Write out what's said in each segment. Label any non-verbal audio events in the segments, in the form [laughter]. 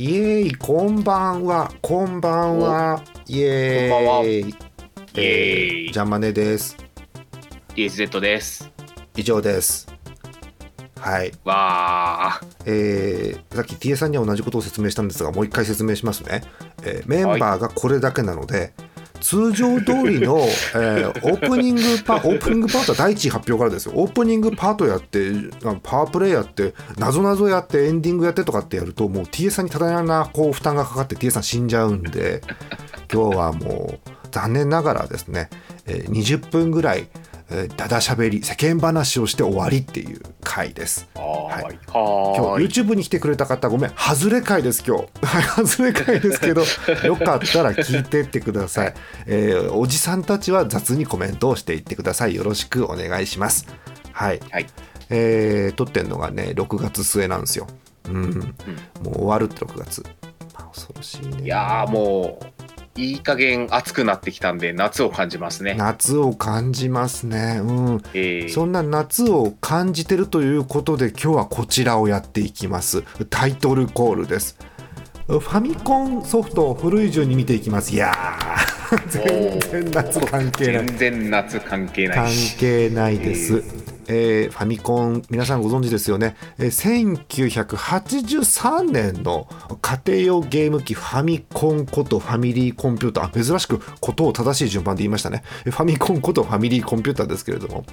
イエーイこんばんはこんばんは。イエこんばんは。ーイイエーイ。ジャンマネです。DSZ です。以上です。はい。わえーさっき TA さんには同じことを説明したんですがもう一回説明しますね、えーメンバーがこれだけなので、通常通りの、[laughs] えーオープニングパオープニングパートは第一位発表からですよ。オープニングパートやってあパワープレイやってなぞなぞやってエンディングやってとかってやるともう TA さんに多大なこう負担がかかって TA さん死んじゃうんで今日はもう残念ながらですね、えー20分ぐらい、えー、だだしゃべり世間話をして終わりっていう回です。ー。はーい。今はーい。日 YouTube に来てくれた方ごめん外れ回です今日はい [laughs] 外れ回ですけど [laughs] よかったら聞いてってください、えーおじさんたちは雑にコメントをしていってくださいよろしくお願いしますはい、はい。えー撮ってんのがね6月末なんですようん、もう終わるって6月、まあ、恐ろしいねいやーもう、いい加減暑くなってきたんで、夏を感じますね。夏を感じますね。うん。えー。そんな夏を感じてるということで今日はこちらをやっていきます。タイトルコールです。ファミコンソフトを古い順に見ていきます。いやー。全然夏関係ない。全然夏関係な関い。し。係ないです、えーファミコン皆さんご存知ですよね、えー1983年の家庭用ゲーム機ファミコンことファミリーコンピューター。あ珍しくことを正しい順番で言いましたね。えーファミコンことファミリーコンピューターですけれども、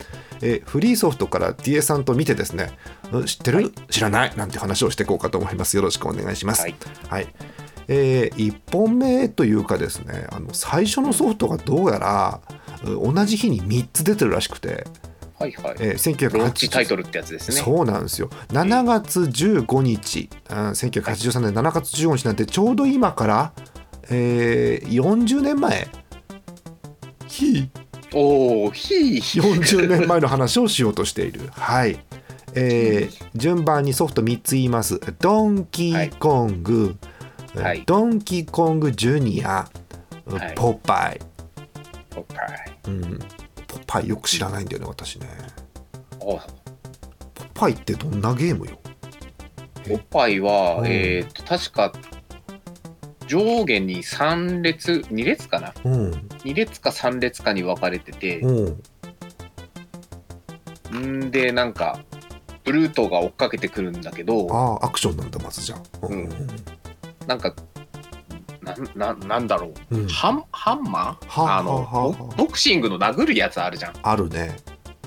えーフリーソフトから TA さんと見てですね。うん知ってる、知らない？なんて話をしていこうかと思います。よろしくお願いします。はい。はい。え1本目というかですねあの最初のソフトがどうやらう同じ日に3つ出てるらしくて、はいはい。えーローチタイト1980ルってやつですね。そうなんですよ。7月15日、うん1983年7月15日なんてちょうど今から、えー40年前。ひおー、ひー。40年前の話をしようとしている。はい、えー順番にソフト3つ言います。ドンキーコング、はい。ドンキーコングジュニア、はい。ポパイ、ポパイ。うん、ポパイよく知らないんだよね私ね。おポパイってどんなゲームよ？ポパイは、うん。えっと、確か、上下に3列、2列かな？うん。2列か3列かに分かれてて、うん。んで、なんか、ブルートが追っかけてくるんだけど、ああアクションなんだまずじゃあ。うん。なんか、なんななんだろう、うん。ハンハンマー？はああのボボクシングの殴るやつあるじゃん。あるね。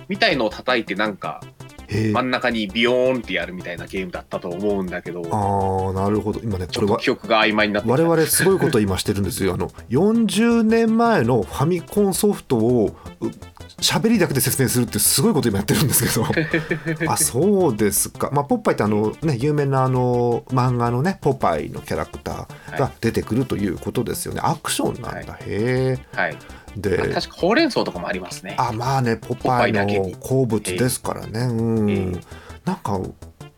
みたいのを叩いて、なんか、真ん中にビヨーンってやるみたいなゲームだったと思うんだけど、ああなるほど。今ねちこれは記憶が曖昧になってき我た々すごいことを今してるんですよ。あの40年前のファミコンソフトをう喋りだけで説明するってすごいこと今やってるんですけど。[laughs] あそうですか、まあ、ポッパイってあの、ね、有名なあの漫画のねポパイのキャラクターが出てくるということですよね、アクションなんだ、はへえ。はい。であ確かほうれん草とかもありますね。あまあねポパイポパイのに好物ですからね、うん、ええ。なんか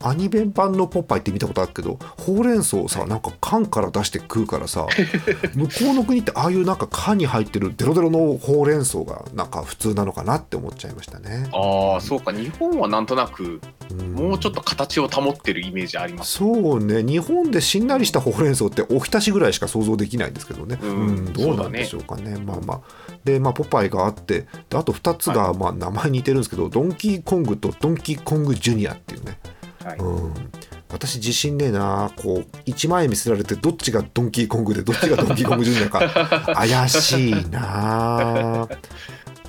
アニメ版のポパイって見たことあるけどほうれん草をさなんか缶から出して食うからさ [laughs] 向こうの国ってああいうなんか缶に入ってるデロデロのほうれん草がなんか普通なのかなって思っちゃいましたね。ああ、そうか、日本はなんとなく、うん。もうちょっと形を保ってるイメージあります。そうね。日本でしんなりしたほうれん草っておひたしぐらいしか想像できないんですけどね、うんどうなんでしょうかね。まあまあ。でまあポパイがあってであと2つが、まあ名前似てるんですけどドンキーコングとドンキーコングジュニアっていうねはい。うん。私自信ねえな。こう1万円見せられてどっちがドンキーコングでどっちがドンキーコングジュニアか。[laughs] 怪しいな。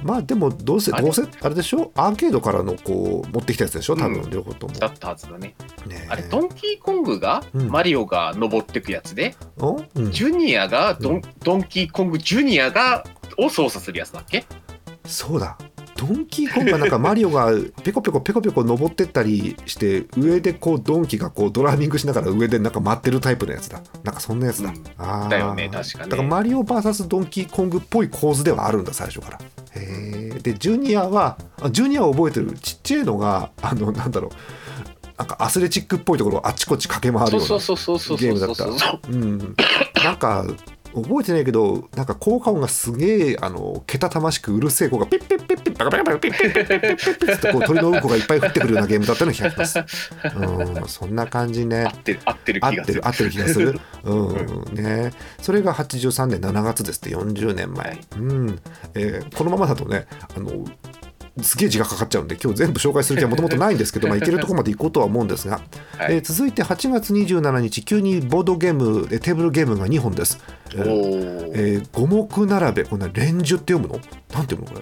まあでもどうせどうせあれでしょ？アーケードからのこう持ってきたやつでしょ？多分うん両方とも、だったはずだね。ねえ。あれ、ドンキーコングが、うん。マリオが登ってくやつで、お？うん。ジュニアがドン、うん。ドンキーコングジュニアが、を操作するやつだっけ？そうだドンキーコングはなんかマリオがペコペコペコペコ登ってったりして上でこうドンキがこうドライビングしながら上でなんか待ってるタイプのやつだなんかそんなやつだ、うんあだよね確かねだからマリオ VS ドンキーコングっぽい構図ではあるんだ最初からへえでジュニアはジュニアを覚えてるちっちゃいのがあのなんだろうなんかアスレチックっぽいところをあちこち駆け回るようなゲームだった。うん、なんか覚えてないけどなんか効果音がすげえあのけたたましくうるせえ子がピッピッピッピッバカバカバカピッピッピッピッピッピッってこう鳥のうんこがいっぱい降ってくるようなゲームだったのが気がします。うん、そんな感じね合。ってる合ってる気がするてる合ってる気がする。うんね、それが83年7月ですって40年前、うんえーこのままだとねあのすげえ時間かかっちゃうんで今日全部紹介する気はもともとないんですけど、[laughs] まあ、いけるところまで行こうとは思うんですが、はい。えー続いて8月27日急にボードゲームえーテーブルゲームが2本です。ええー五目並べこれね連樹って読むの？なんて読むのこ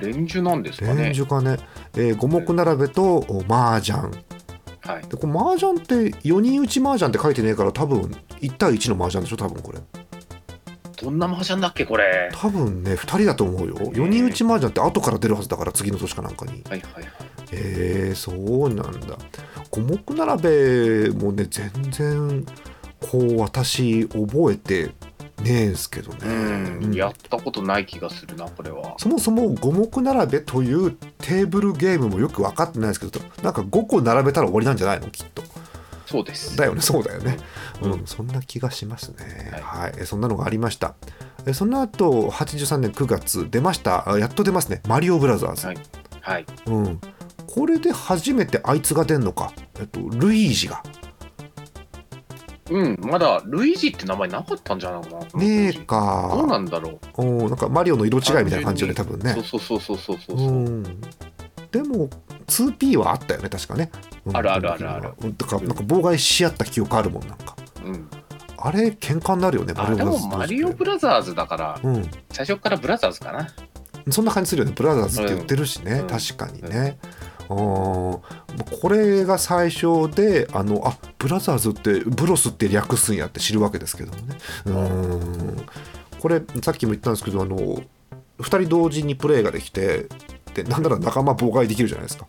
れ？連樹なんですかね。連樹かね、えー五目並べとお麻雀。はい。でこれ麻雀って4人打ち麻雀って書いてねえから多分1対1の麻雀でしょ多分これどんな麻雀だっけこれ。多分ね2人だと思うよ。4人打ち麻雀って後から出るはずだから次の年かなんかに。はいはいはい。えー、そうなんだ。五目並べもね全然こう私覚えてねえんすけどね、うんうん。やったことない気がするなこれは。そもそも五目並べというテーブルゲームもよく分かってないですけどなんか5個並べたら終わりなんじゃないのきっとそうです。だよね。そうだよね、ううん。んそんな気がしますね。は、はい。いえそんなのがありました。えその後83年9月出ました。あやっと出ますね。マリオブラザーズ、はい。はい。うん、これで初めてあいつが出んのか、えっと、ルイージが。うん。まだルイージって名前なかったんじゃないかなねえか。どうなんだろう。おなんかマリオの色違いみたいな感じよね多分ね。そうそうそうそうそうそう。うんでも 2P はあったよね確かね、うん。あるあるあるある。うん。だからなんか妨害し合った記憶あるもんなんか。うん。あれ喧嘩になるよねあでもマリオブララザーズだからうん。最初からブラザーズかな。そんな感じするよね。ブラザーズって言ってるしね、うん。確かにね、うん、これが最初であのあブラザーズってブロスって略すんやって知るわけですけどもね。うん。これさっきも言ったんですけどあの2人同時にプレイができてでなんなら仲間妨害できるじゃないですか。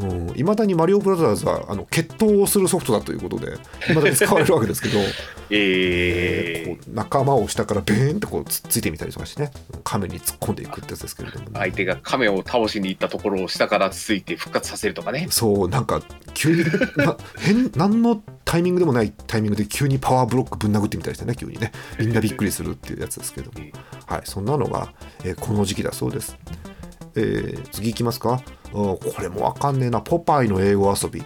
うん、未だにマリオブラザーズはあの決闘をするソフトだということで未だに使われるわけですけど、[laughs] えー。こう仲間を下からベーンってこうつっついてみたりとかしてね。亀に突っ込んでいくってやつですけれども、ね、相手が亀を倒しに行ったところを下からつついて復活させるとかね。そうなんか急に [laughs] な変何のタイミングでもないタイミングで急にパワーブロックぶん殴ってみたりしてね急にね。みんなびっくりするっていうやつですけども。はいそんなのが、えーこの時期だそうです、えー次いきますか。これもわかんねえな。ポパイの英語遊び。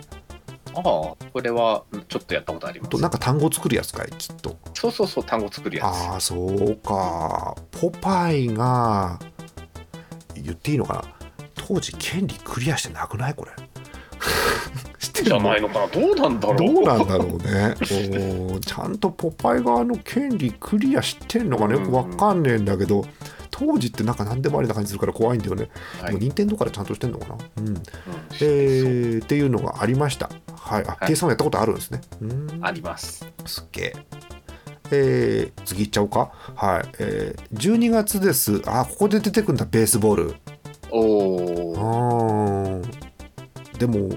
ああこれはうんちょっとやったことあります。となんか単語作るやつかいきっと。そうそうそう単語作るやつ。ああそうか。ポパイが言っていいのかな。当時権利クリアしてなくない？これ。[laughs] 知ってる？じゃないのかな。どうなんだろう。どうなんだろうね。おーちゃんとポパイ側の権利クリアしてんのかなよくわかんねえんだけど当時ってなんか何でもありな感じするから怖いんだよね、はい。でも任天堂からちゃんとしてんのかな。うん。う。んえー、っていうのがありました。はい。あ、はい。K さんもやったことあるんですね。うん。あります。すっげえ。えー、次いっちゃおうか。はい。えー、12月です。あ、ここで出てくるんだ、ベースボール。おおでも、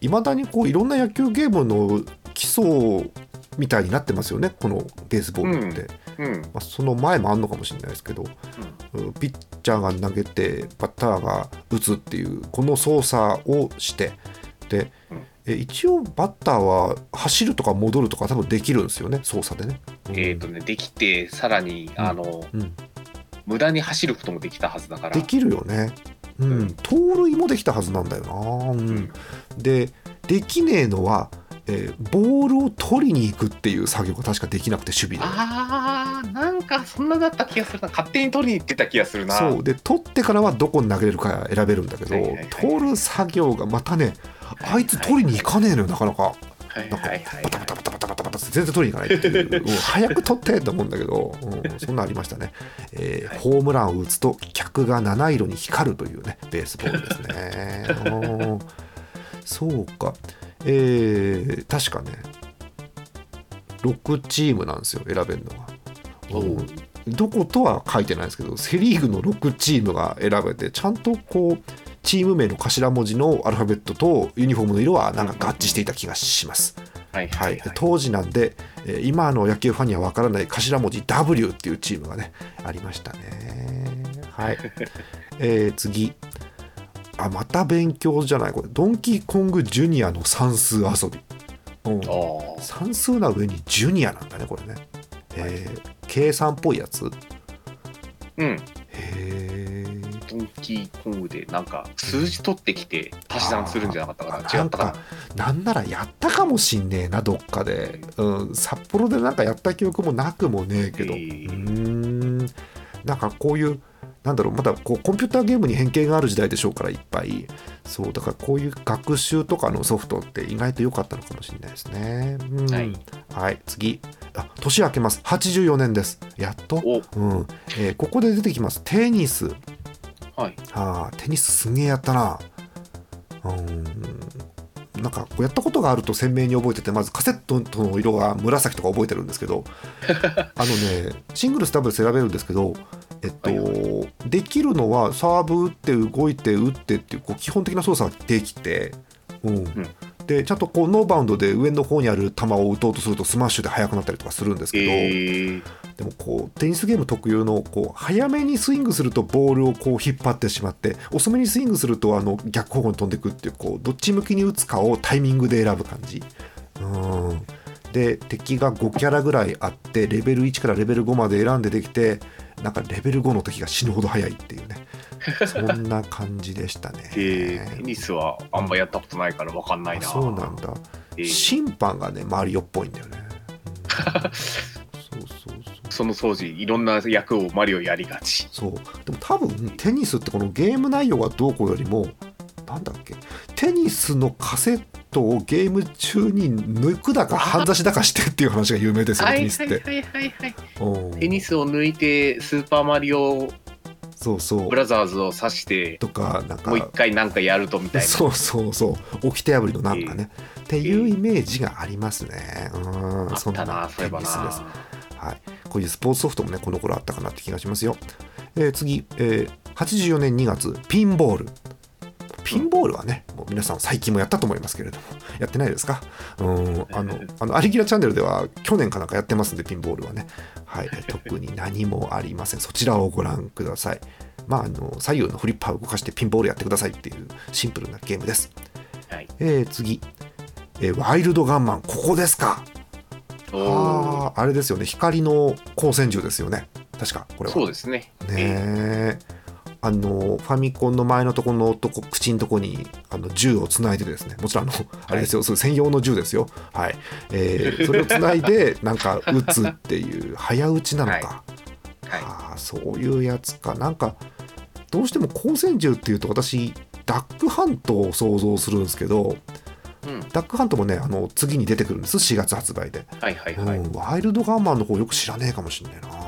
いまだにこういろんな野球ゲームの基礎みたいになってますよね、このベースボールって。うんまあ、その前もあんのかもしれないですけど、うん。ピッチャーが投げてバッターが打つっていうこの操作をしてで、うん。え一応バッターは走るとか戻るとか多分できるんですよね操作でね。うん。えっ、とねできてさらにうん。あのうん、無駄に走ることもできたはずだから。できるよね。うん。うん。盗塁もできたはずなんだよな。うん。うん。でできねえのは、えーボールを取りに行くっていう作業が確かできなくて守備で。あーなんかそんなだった気がするな。勝手に取りに行ってた気がするな。そう。で取ってからはどこに投げれるか選べるんだけど、はいはいはい取る作業がまたねあいつ取りに行かねえのよなかなか。はいなんかはいはい。バタバタバタバタバタバタって全然取りに行かないっていう、うん早く取ってと思うんだけど、うんそんなんありましたね、えーはいホームランを打つと客が七色に光るというねベースボールですねうんそうかえー確かね6チームなんですよ選べるのが、どことは書いてないですけどセ・リーグの6チームが選べてちゃんとこうチーム名の頭文字のアルファベットとユニフォームの色はなんか合致していた気がします。はい当時なんで、えー今の野球ファンにはわからない頭文字 W っていうチームがねありましたね。はい、[laughs] えー次あまた勉強じゃない。これドンキーコングジュニアの算数遊び。うん。算数な上にジュニアなんだねこれね。えー計算っぽいやつ？うん。へー。ドンキーコングでなんか数字取ってきて足し算するんじゃなかったかな。なん。違ったかかなんならやったかもしんねえなどっかで、うん、札幌でなんかやった記憶もなくもねえけど、えーん。なんかこういうなんだろうまだこうコンピューターゲームに変形がある時代でしょうからいっぱい。そうだからこういう学習とかのソフトって意外と良かったのかもしれないですね、うん。はい。はい、次。あ年明けます。84年です。やっと、お。うん。えーここで出てきます。テニス。はい。あーテニスすげえやったな。うーん。なんかこうやったことがあると鮮明に覚えててまずカセットの色が紫とか覚えてるんですけど。[laughs] あのねシングルスダブルス選べるんですけどえっと、はいできるのはサーブ打って動いて打ってっていうこう基本的な操作ができて、うん。でちゃんとこうノーバウンドで上の方にある球を打とうとするとスマッシュで速くなったりとかするんですけど、えー、でもこうテニスゲーム特有のこう早めにスイングするとボールをこう引っ張ってしまって遅めにスイングするとあの逆方向に飛んでいくっていうこうどっち向きに打つかをタイミングで選ぶ感じ。うんで敵が5キャラぐらいあってレベル1からレベル5まで選んでできてなんかレベル5の敵が死ぬほど速いっていうねそんな感じでしたね。[laughs] えー、テニスはあんまやったことないからわかんないな。あそうなんだ。えー審判がねマリオっぽいんだよね。う [laughs] んそうそうそう。その当時いろんな役をマリオやりがち。そうでも多分テニスってこのゲーム内容がどうこうよりもなんだっけ？テニスのカセットをゲーム中に抜くだか半差しだかしてっていう話が有名ですよ、テニスって。はいはいはい。うんテニスを抜いてスーパーマリオそうそうブラザーズを指してとかなんかもう一回なんかやるとみたいな。そうそうそう掟破りのなんかね、っていうイメージがありますね。うんそういえばテニスですな。はい、こういうスポーツソフトもねこの頃あったかなって気がしますよ。えー次、えー84年2月ピンボール。ピンボールはね、もう皆さん最近もやったと思いますけれども、[laughs] やってないですか？うん、あの、あの、アリギラチャンネルでは去年かなんかやってますんで、ピンボールはね。はい、[laughs] 特に何もありません。そちらをご覧ください。まあ、あの、左右のフリッパーを動かしてピンボールやってくださいっていうシンプルなゲームです。はい。えー次、えーワイルドガンマン、ここですか？あああれですよね光の光線銃ですよね確かこれはそうですね。ねえあのファミコンの前のところのとこ口のとこにあの銃をつないでですね。もちろんあのあれですよ、そう専用の銃ですよ。はい、えー [laughs] それをつないでなんか撃つっていう早撃ちなのか、はい。はい。ああそういうやつか。なんかどうしても光線銃っていうと私ダックハントを想像するんですけどうん。ダックハントもねあの次に出てくるんです。4月発売で。はいはいはい。うん、ワイルドガンマンの方よく知らねえかもしんねえな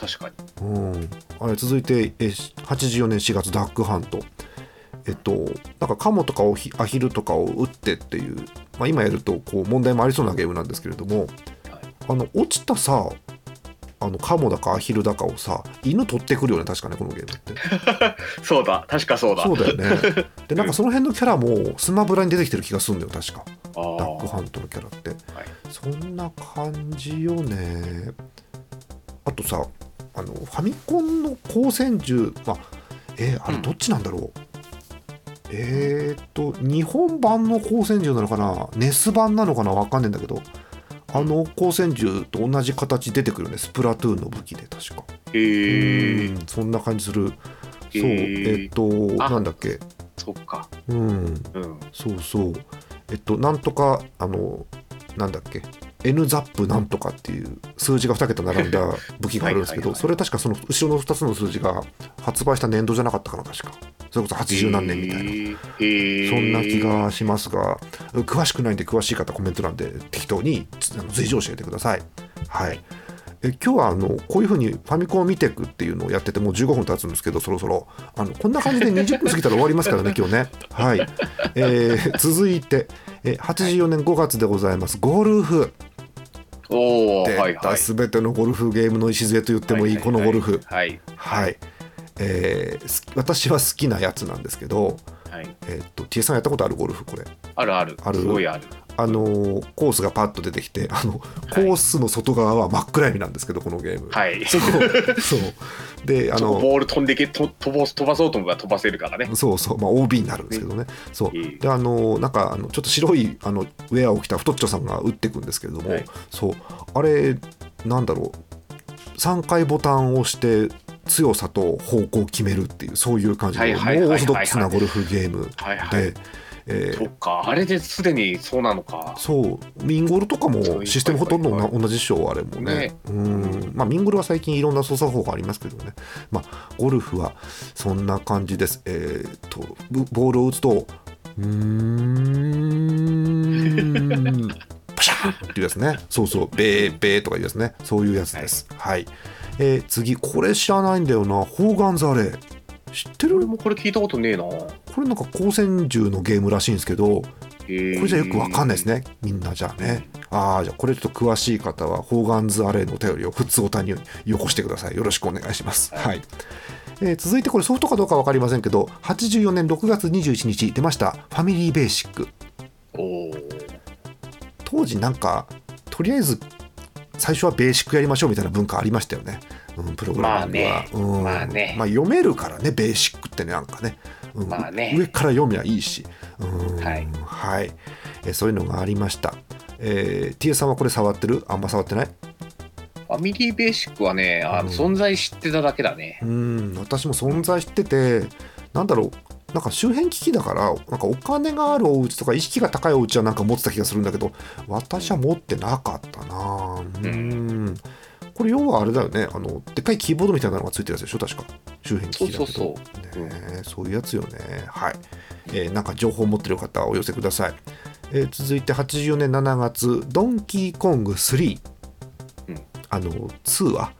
確かに。うん、あれ続いてえ84年4月ダックハント。えっとなんかカモとかをひアヒルとかを撃ってっていう、まあ、今やるとこう問題もありそうなゲームなんですけれどもはい。あの落ちたさあのカモだかアヒルだかをさ犬取ってくるよね確かねこのゲームって。[laughs] そうだ、確かそうだ。そうだよね。でなんかその辺のキャラもスマブラに出てきてる気がするんだよ確か。ダックハントのキャラって、はい。そんな感じよね。あとさあのファミコンの光線銃まあえーあれうん。どっちなんだろう、えーっと日本版の光線銃なのかな？ネス版なのかな？わかんないんだけど。あの光線銃と同じ形出てくるね。スプラトゥーンの武器で確か。へえうんそんな感じする。そうへー。えっとあなんだっけ？そっか。うん。うん。そうそう。えっと、なんとか、あの、なんだっけ、N ザップなんとかっていう数字が2桁並んだ [laughs] 武器があるんですけど、それ確かその後ろの2つの数字が発売した年度じゃなかったかな、確か。それこそ80何年みたいな。そんな気がしますが、詳しくないんで、詳しい方、コメント欄で適当に随時教えてください。はい。え今日はあのこういうふうにファミコンを見ていくっていうのをやっててもう15分経つんですけどそろそろあのこんな感じで20分過ぎたら終わりますからね [laughs] 今日ねはい、えー続いてえ84年5月でございますゴルフ出たはいはい。全てのゴルフゲームの礎と言ってもいいこのゴルフはい。はい、えーす私は好きなやつなんですけどはい。えーっと T さんやったことあるゴルフこれ？あるある。ある？すごいある。あのーコースがパッと出てきてあのコースの外側は真っ暗闇なんですけどこのゲーム、はい。そこそう。であのボール飛んでけと飛ばす飛ばそうと思えば飛ばせるからね。そうそう、まあ、OB になるんですけどね、そう。いいであのなんかあのちょっと白いあのウェアを着た太っちょさんが打っていくんですけれども、はい。そう。あれなんだろう。3回ボタンを押して強さと方向を決めるっていうそういう感じはいのはいはいはいはい。オーソドックスなゴルフゲームはいはい。で、えー。そっかあれですでにそうなのか。そう。ミンゴルとかもシステムほとんどな同じでしょうあれもね。ね。うん。まあミンゴルは最近いろんな操作法がありますけどね。まあゴルフはそんな感じです。えー、とボボールを打つとうーん。[laughs] パシャーっていうやつね。そうそう。ベーベーとかいうやつね。そういうやつです。はい、えー次これ知らないんだよな。ホーガンザレー知ってる？俺もこれ聞いたことねえなこれなんか光線銃のゲームらしいんですけどこれじゃよくわかんないですね、みんなじゃあね。ああ、じゃあこれちょっと詳しい方は、ホーガンズアレイのお便りを普通おたによこしてください。よろしくお願いします。はい。えー続いてこれソフトかどうかわかりませんけど、84年6月21日出ました、ファミリーベーシック。当時なんか、とりあえず最初はベーシックやりましょうみたいな文化ありましたよね。うん、プログラミングは。まあね。うん。まあね。まあ読めるからね、ベーシックってね、なんかね。うん。まあね。上から読みゃいいし。うん。はい。はい。えーそういうのがありました。えー、T さんはこれ触ってる？あんま触ってない？ファミリーベーシックはねあの、うん。存在知ってただけだね。うん。私も存在しててなんだろう。なんか周辺機器だからなんかお金があるお家とか意識が高いお家はなんか持ってた気がするんだけど私は持ってなかったな。うんこれ要はあれだよね。あのでっかいキーボードみたいなのがついてるやつでしょ？確か。周辺機器だけど。そうそうそう。ねえそういうやつよね。はい、えーなんか情報を持ってる方はお寄せください、えー続いて84年7月ドンキーコング3、うん。あの2は？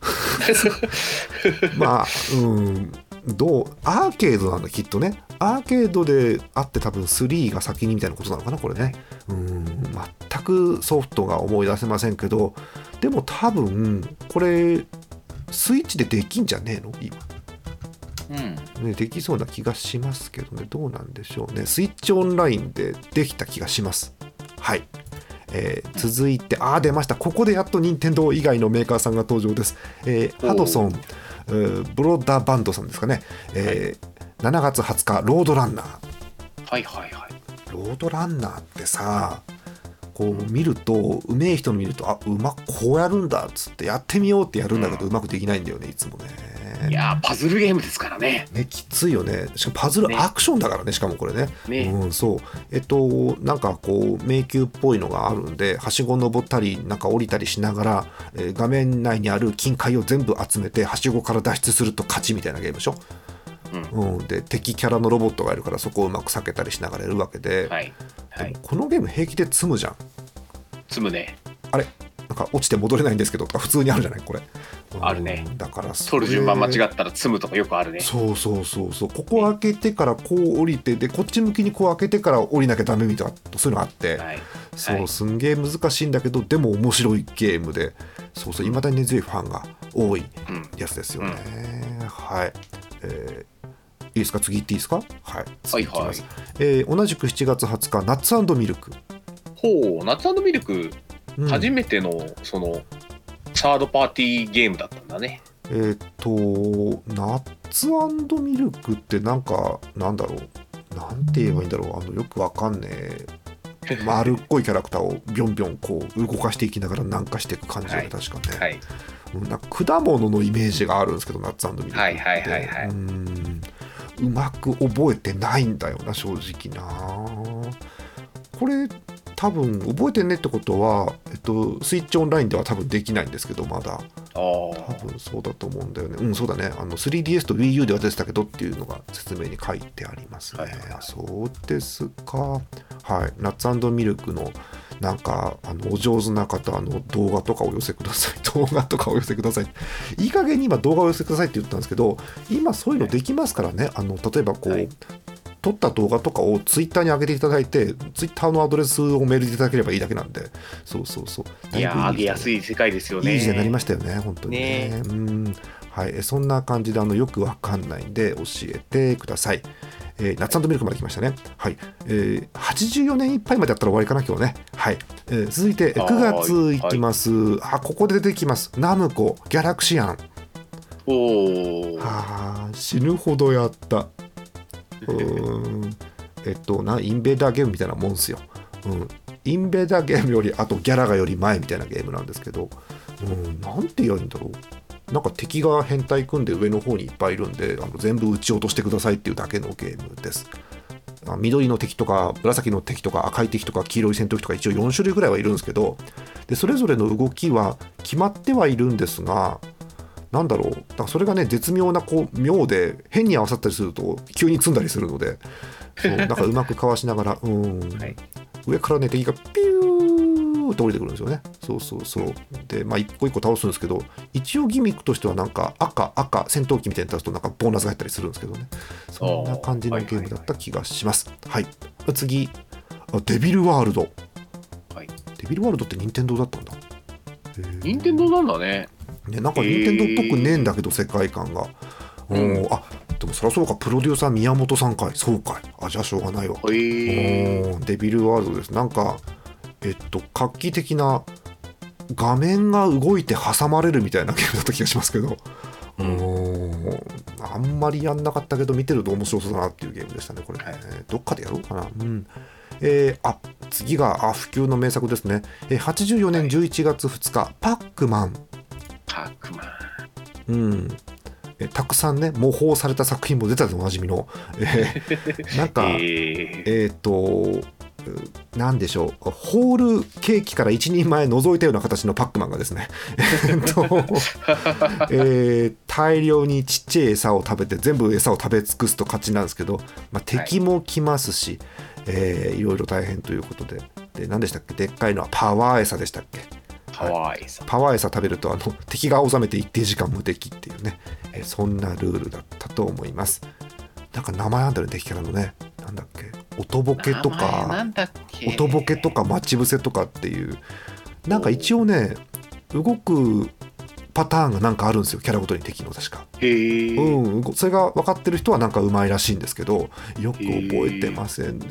[laughs] まあうんどうアーケードなんだきっとねアーケードであって多分3が先にみたいなことなのかなこれねうん全くソフトが思い出せませんけどでも多分これスイッチでできんじゃねえの？今うんね、できそうな気がしますけどね、どうなんでしょうね。スイッチオンラインでできた気がします。はい。えー続いて、あー、出ました。ここでやっと任天堂以外のメーカーさんが登場です。えーハドソン、えーブローダーバンドさんですかね。えー7月20日、ロードランナー。はいはいはいロードランナーってさ、こう見ると、うめえ人の見ると、あうまくこうやるんだっつってやってみようってやるんだけど、うまくできないんだよね、いつもね。いやーパズルゲームですからね。ね、きついよね。しかもパズルね。アクションだからね、しかもこれね。ね。うん、そう。えっと、なんかこう、迷宮っぽいのがあるんで、はしご登ったり、なんか降りたりしながら、えー画面内にある金塊を全部集めて、はしごから脱出すると勝ちみたいなゲームでしょ。うん、で、敵キャラのロボットがいるから、そこをうまく避けたりしながらやるわけで、はい。はい。このゲーム平気で積むじゃん。積むね。あれ？なんか落ちて戻れないんですけどとか普通にあるじゃないこれ。あるね。うんだからそ取る順番間っ違ったら積むとかよくあるね。そうそうそうそう。ここ開けてからこう降りてでこっち向きにこう開けてから降りなきゃダメみたいなそういうのがあって、はい。そう、はい。すんげえ難しいんだけどでも面白いゲームでそうそういまだに根強いファンが多いうん。やつですよね、はい、えーいいですか？次行っていいですか？はい。はい次行きます、はいえー同じく7月20日ナッツミルク、ほうナッツミルク。うん初めてのそのサードパーティーゲームだったんだね。えーっとナッツミルクってなんかなんだろう。なんて言えばいいんだろう。あのよくわかんねえ。[laughs] 丸っこいキャラクターをビョンビョンこう動かしていきながら南下していく感じだね、はい。確かね、はい。うんなんか果物のイメージがあるんですけどナッツミルクって、はいはいはいはい。うーん。うまく覚えてないんだよな正直な。これ多分覚えてねってことは、えっと、スイッチオンラインでは多分できないんですけどまだ。あ多あ分そうだと思うんだよね。うんそうだね。あの 3DS と WiiU では出てたけどっていうのが説明に書いてありますね、はいはいはい。そうですか。はい。ナッツミルクのなんかあのお上手な方あの動画とかお寄せください。[laughs] 動画とかお寄せください。いい加減に今動画をお寄せくださいって言ったんですけど今そういうのできますからね。あの例えばこう、はい撮った動画とかをツイッターに上げていただいてツイッターのアドレスをメールでいただければいいだけなんでそうそうそういやー上げやすいい世界ですよねいい時代になりましたよね、本当にね。ねうんはい、えそんな感じであのよくわかんないんで教えてください。えーナッツミルクまで来ましたね。はい。えー、84年いっぱいまでやったら終わりかな、今日ね。はい。えー続いてえー9月いきます。あ、ここで出てきます。ナムコ、ギャラクシアン。おおあー死ぬほどやった。えっと、なインベーダーゲームみたいなもんですよ。うん。インベーダーゲームより、あとギャラがより前みたいなゲームなんですけど、うん、なんて言うんだろう。なんか敵が変態組んで上の方にいっぱいいるんであの全部撃ち落としてくださいっていうだけのゲームです緑の敵とか紫の敵とか赤い敵とか黄色い戦闘機とか一応4種類ぐらいはいるんですけどでそれぞれの動きは決まってはいるんですがなんだろう。だからそれがね絶妙なこう妙で変に合わさったりすると急に積んだりするので。そう [laughs] なんかうまくかわしながらうん、はい。上からね敵がピューって降りてくるんですよね。そうそうそう。でまあ一個一個倒すんですけど一応ギミックとしてはなんか赤赤戦闘機みたいに倒すとなんかボーナスが入ったりするんですけどね。そんな感じのゲームだった気がします。はい。次。あデビルワールド。はい。デビルワールドって任天堂だったんだ。任天堂なんだねね、なんか任天堂っぽくねえんだけど、世界観が。うん。あでもそりゃそうか、プロデューサー宮本さんかい。そうかい。あ、じゃあしょうがないわ。へえおーデビルワールドです。なんか、えっと、画期的な画面が動いて挟まれるみたいなゲームだった気がしますけど。おーあんまりやんなかったけど見てると面白そうだなっていうゲームでしたねこれね、はい。どっかでやろうかな。うん。えーあ次があ不朽の名作ですね、えー84年11月2日、パックマンパックマン。うん、えたくさんね模倣された作品も出たでおなじみの、えーなんか、[laughs] ええっ、とうなんでしょう。ホールケーキから一人前覗いたような形のパックマンがですね。[laughs] [laughs] えー大量にちっちゃい餌を食べて全部餌を食べ尽くすと勝ちなんですけど、まあ、敵も来ますし、えーいろいろ大変ということで。で何でしたっけ？でっかいのはパワー餌でしたっけ？ハワイさんパワー餌食べるとあの [laughs] 敵が青ざめて一定時間無敵っていうね、えーそんなルールだったと思います。なんか名前あんだよね敵キャラのね。なんだっけ。音ボケとか音ボケとか待ち伏せとかっていう。なんか一応ね動くパターンがなんかあるんですよ。キャラごとに敵の確か。うん、それが分かってる人はなんかうまいらしいんですけどよく覚えてませんね、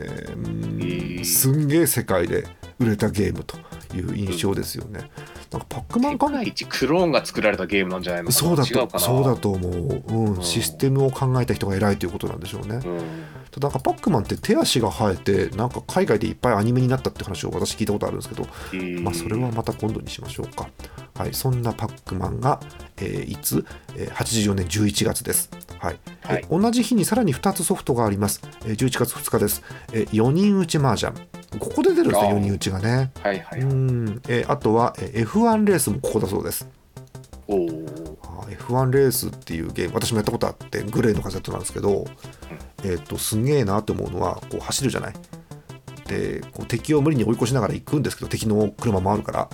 うん。すんげえ世界で売れたゲームという印象ですよね、なんかパックマン世関界一クローンが作られたゲームなんじゃないのかな？そうだ違うかな？とそうだと思う、うん。うん。システムを考えた人が偉いということなんでしょうね、うん。ただなんかパックマンって手足が生えてなんか海外でいっぱいアニメになったって話を私聞いたことあるんですけど、へーまあ、それはまた今度にしましょうか、はい、そんなパックマンが、えーいつ、えー84年11月です、はい。はい。え同じ日にさらに2つソフトがあります、えー11月2日です、え4人打ち麻雀ここで出るんですねあー。4人打ちがね。はいはい、うん、えーあとは、えー F1 レースもここだそうです。おおあー F1 レースっていうゲーム私もやったことあってグレーのカセットなんですけど、えっ、とすんげえなと思うのはこう走るじゃない。でこう敵を無理に追い越しながら行くんですけど敵の車もあるから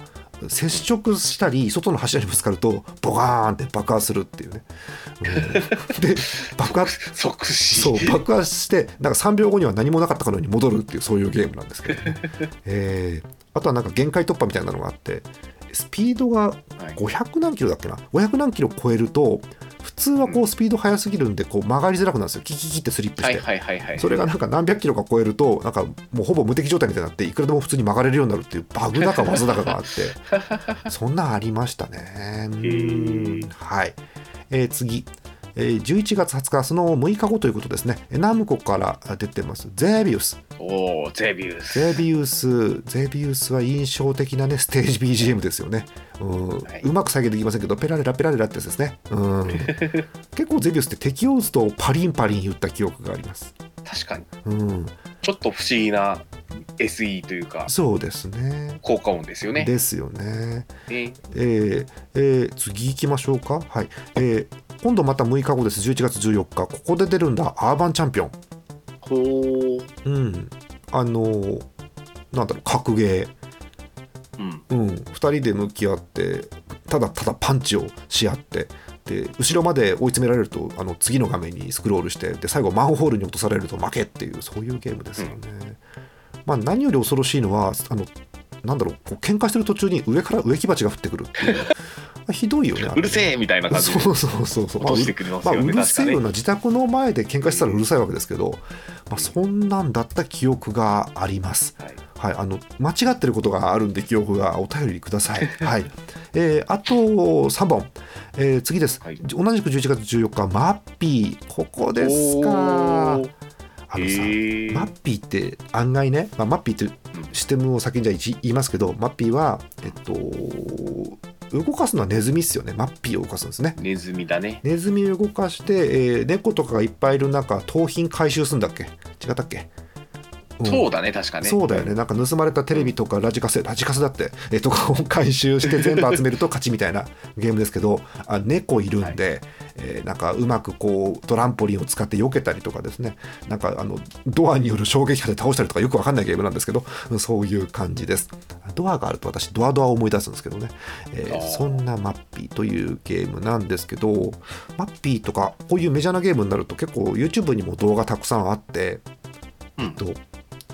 接触したり外の柱にぶつかるとボカーンって爆発するっていうね、うん。で [laughs] 爆発即死。そう爆発してなんか3秒後には何もなかったかのように戻るっていうそういうゲームなんですけどね、[laughs] えーあとはなんか限界突破みたいなのがあってスピードがはい。500何キロだっけな？500何キロ超えると普通はこうスピード速すぎるんでこう曲がりづらくなるんですよ。キキキってスリップして、はいはいはいはい。それがなんか何百キロか超えるとなんかもうほぼ無敵状態みたいになっていくらでも普通に曲がれるようになるっていうバグだか技だかがあって。[laughs] そんなんありましたね。うー。んはい、えー次えー11月20日その6日後ということですねえーナムコから出てますゼビウスおおゼビウスゼビウス、ゼビウスは印象的なね、ステージ BGM ですよね。うんはいうまく再現できませんけど、ペラレラペラレラってやつですね。うん、[laughs] 結構ゼビウスって敵を撃つとパリンパリン言った記憶があります。確かにうん、ちょっと不思議な SE というかそうですね。効果音ですよねですよね。ねえーえー次行きましょうか。はい。えー今度また6日後です。11月14日。ここで出るんだ、アーバンチャンピオン。ほううん。あのーなんだろう、格ゲー。うんうん、2人で向き合ってただただパンチをし合ってで後ろまで追い詰められるとあの次の画面にスクロールしてで最後マンホールに落とされると負けっていうそういうゲームですよね。まあ、何より恐ろしいのはあのなんだろうこう喧嘩してる途中に上から植木鉢が降ってくるっていう [laughs] ひどいよね。うるせえみたいな感じでそうそうそうそう。落としてくれまあ、うるせえような自宅の前で喧嘩してたらうるさいわけですけど、まあ、そんなんだった記憶があります。はい。はい、あの間違ってることがあるんで記憶がお便りください。はい。えーあと3本、えー次です、はい。同じく11月14日マッピー。ここですか。あのさ、マッピーって案外ね、まあ、マッピーってシステムを先にじゃ言いますけどマッピーは、えっと、動かすのはネズミっすよね。マッピーを動かすんですね。ネズミだね。ネズミを動かして、えー猫とかがいっぱいいる中盗品回収するんだっけ？違ったっけ、ん。そうだね、確かね。そうだよね。なんか盗まれたテレビとかラジカセラジカセだって、えーとかを回収して全部集めると勝ちみたいなゲームですけどあ猫いるんで、えーなんかうまくこうトランポリンを使って避けたりとかですね。なんかあのドアによる衝撃波で倒したりとかよくわかんないゲームなんですけど。そういう感じです。ドアがあると私ドアドアを思い出すんですけどね、えーそんなマッピーというゲームなんですけどマッピーとかこういうメジャーなゲームになると結構 YouTube にも動画たくさんあって。うん。と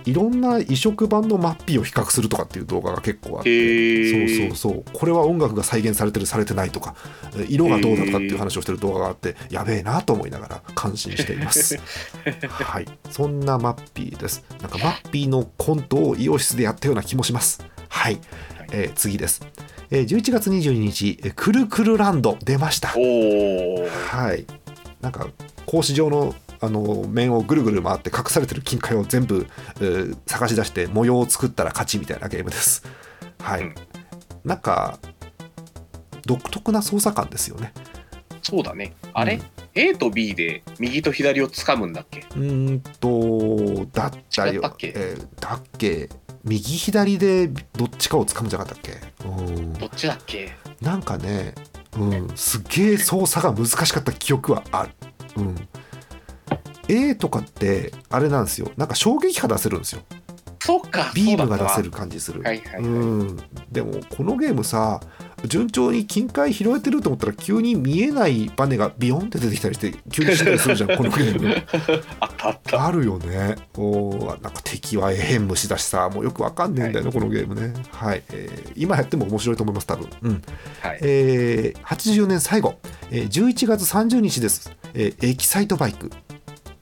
いろんな移植版のマッピーを比較するとかっていう動画が結構あって。へえ。そうそうそう。これは音楽が再現されてるされてないとか。え色がどうだとかっていう話をしてる動画があってやべえなと思いながら感心しています。[laughs] はい。そんなマッピーです。なんかマッピーのコントをイオシスでやったような気もします。はい、えー次です、えー11月22日えーくるくるランド出ました。はい。なんか格子状のあの面をぐるぐる回って隠されてる金塊を全部、えー探し出して模様を作ったら勝ちみたいなゲームです。はい、うん。なんか独特な操作感ですよね。そうだね。あれ、うん ?A と B で右と左を掴むんだっけ？うーんとだったよ違ったっけ？えーだっけ？右左でどっちかを掴むんじゃなかったっけ？うん。どっちだっけ？なんかね、うん、すっげえ操作が難しかった記憶はある。うん、A とかってあれなんですよ。なんか衝撃波出せるんですよ。そうか。ビームが出せる感じする、はいはいはい。うん、でもこのゲームさ順調に金塊拾えてると思ったら急に見えないバネがビヨンって出てきたりして急に死んだりするじゃん [laughs] このゲーム。あったあった。あるよね。おーなんか敵はえへん虫だしさもうよくわかんねえんだよね、このゲームね。はい、えー今やっても面白いと思います多分。うん。はい。えー80年最後、えー11月30日です、えーエキサイトバイク。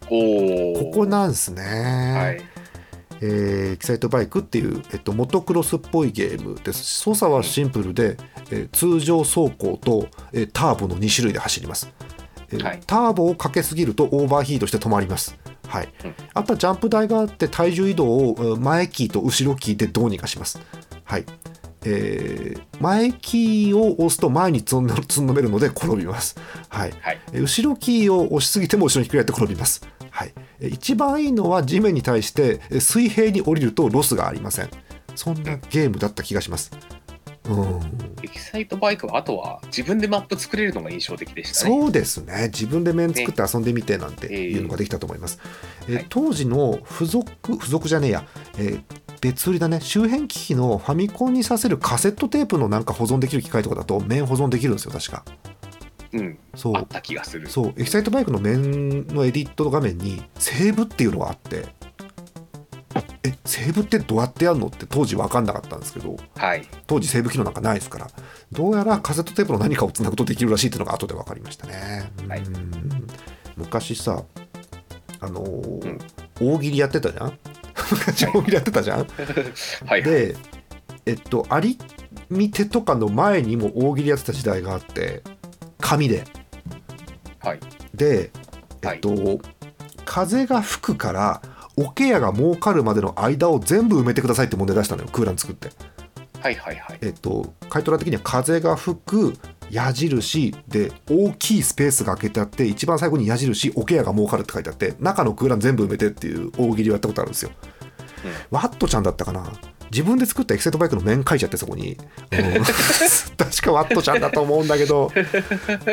ここなんですね、はい。えーエキサイトバイクっていう、えっと、モトクロスっぽいゲームです操作はシンプルで、えー通常走行と、えーターボの2種類で走ります、えーはいターボをかけすぎるとオーバーヒートして止まりますはいうん、あとはジャンプ台があって体重移動をうん前キーと後ろキーでどうにかします。はいえー前キーを押すと前につんのめるので転びます。はいはい。えー後ろキーを押しすぎても後ろにひっくり返って転びます。はい、えー一番いいのは地面に対してえー水平に降りるとロスがありません。そんなゲームだった気がします。うん、エキサイトバイクはあとは自分でマップ作れるのが印象的でしたね。そうですね。自分で面作って遊んでみてなんていうのができたと思います、えーはい。当時の付属付属じゃねえや、えー別売りだね。周辺機器のファミコンにさせるカセットテープのなんか保存できる機械とかだと面保存できるんですよ確かうん。そう。あった気がする。そう。エキサイトバイクの面のエディット画面にセーブっていうのがあってえセーブってどうやってやるの？って当時分かんなかったんですけどはい。当時セーブ機能なんかないですからどうやらカセットテープの何かをつなぐとできるらしいっていうのが後で分かりましたね、はい。うん昔さあのーうん。大喜利やってたじゃん？[laughs] 昔大喜利やってたじゃん、はいはい。でえっとアリ見てとかの前にも大喜利やってた時代があって紙ではい。でえっと、風が吹くから桶屋が儲かるまでの間を全部埋めてくださいって問題出したのよ空欄作ってはいはいはい。えっと、回答欄的には風が吹く矢印で大きいスペースが空けてあって一番最後に矢印桶屋が儲かるって書いてあって中の空欄全部埋めてっていう大喜利をやったことあるんですよ。ワットちゃんだったかな自分で作ったエキサイトバイクの面書いちゃってそこに、うん。[laughs] 確かワットちゃんだと思うんだけど、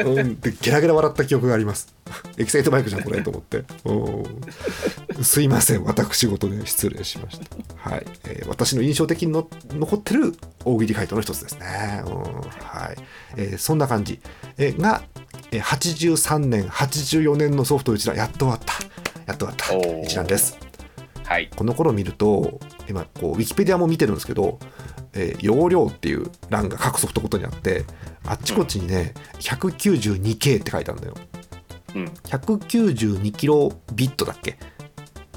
うん、でゲラゲラ笑った記憶があります。エキサイトバイクじゃんこれと思って、うん。すいません私事で失礼しました。はい、えー私の印象的にの残ってる大喜利回答の一つですね、うん。はい。えーそんな感じ、えーが、えー83年84年のソフト一覧やっと終わった。やっと終わった。一覧ですはい。この頃見ると今こうウィキペディアも見てるんですけど、えー容量っていう欄が各ソフトごとにあってあっちこっちにね 192K って書いてあるんだようん。192キロビットだっけ？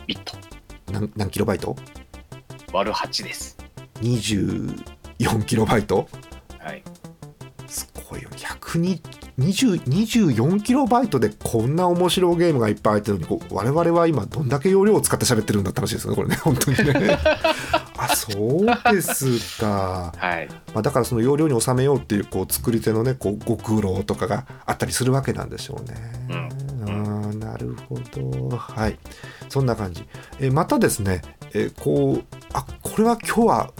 ビット。何何キロバイト？割る8です。24キロバイト？はい。すごいよ102 20 24キロバイトでこんな面白いゲームがいっぱい入ってるのにこう我々は今どんだけ容量を使って喋ってるんだって話ですよねこれね。[laughs] 本当にね。あそそうですか。はい。まあ、だからその容量に収めようっていうこう作り手のねこうご苦労とかがあったりするわけなんでしょうね。うん。うん。なるほど。はい。そんな感じ。えまたですねえこうあこれは今日は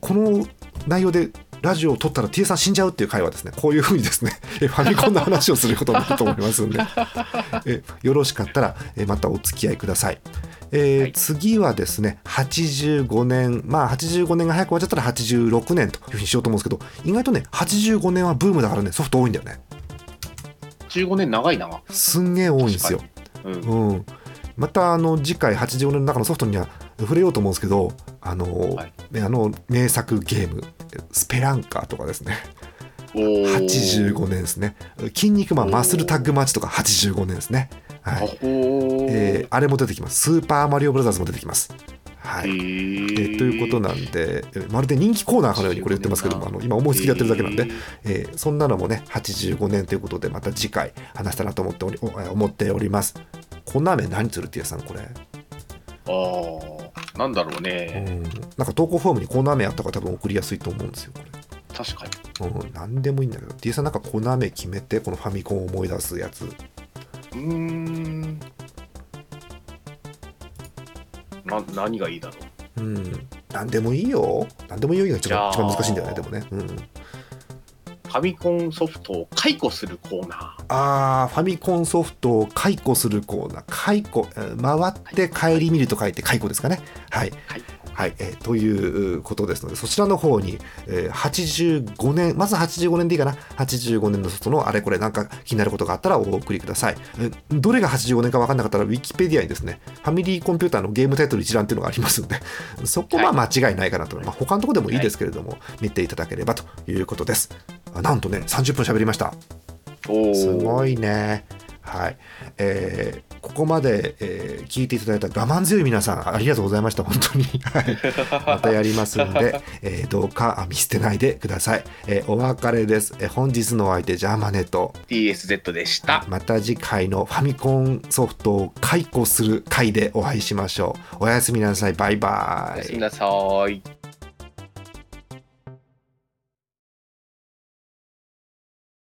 この内容でラジオを撮ったら T さん死んじゃうっていう回はですねこういうふうにですねえファミコンの話をすることになると思いますんでえよろしかったらえまたお付き合いください。えーはい次はですね85年まあ85年が早く終わっちゃったら86年というふうにしようと思うんですけど意外とね85年はブームだからねソフト多いんだよね15年長いな。すんげえ多いんですよ。うん。うん、またあの次回85年の中のソフトには触れようと思うんですけどあの,、はいね、あの名作ゲームスペランカーとかですね。おー。85年ですね「筋肉マンマッスルタッグマッチ」とか85年ですね、はい。えーあれも出てきます。スーパーマリオブラザーズも出てきます。はい、へえーーということなんでえーまるで人気コーナーかのようにこれ言ってますけどもあの今思いつきでやってるだけなんで、えーそんなのもね85年ということでまた次回話したらと思っておりお思っております。こんな飴何するってやつさんこれ、あーなんだろううね。ん、なんか投稿フォームにコーナー名あったから多分送りやすいと思うんですよこ確かに。れ、うん、何でもいいんだけど。D さんなんかコーナー名決めてこのファミコンを思い出すやつ。うーん。な何がいいだろう。うん。何でもいいよ。何でもいいよ。が一番一番難しいんだよねでもね、うん、ファミコンソフトを解雇するコーナあーファミコンソフトを解雇するコーナー解雇えー回って帰り見ると書いて解雇ですかねはいー。はい。はい、えーということですのでそちらの方に、えー85年まず85年でいいかな？85年のソフトのあれこれなんか気になることがあったらお送りください、えーどれが85年か分かんなかったらウィキペディアにですねファミリーコンピューターのゲームタイトル一覧っていうのがありますので [laughs] そこは間違いないかなと、まあ、他のところでもいいですけれども、見ていただければということです。あなんとね30分喋りました。すごいね。はい、えーここまで、えー聞いていただいた我慢強い皆さんありがとうございました。本当に、はい、またやりますんで、えーどうかあ見捨てないでください、えーお別れです、えー本日のお相手ジャーマネと DSZ でした。また次回のファミコンソフトを解雇する回でお会いしましょう。おやすみなさい。バイバイ。おやすみなさい。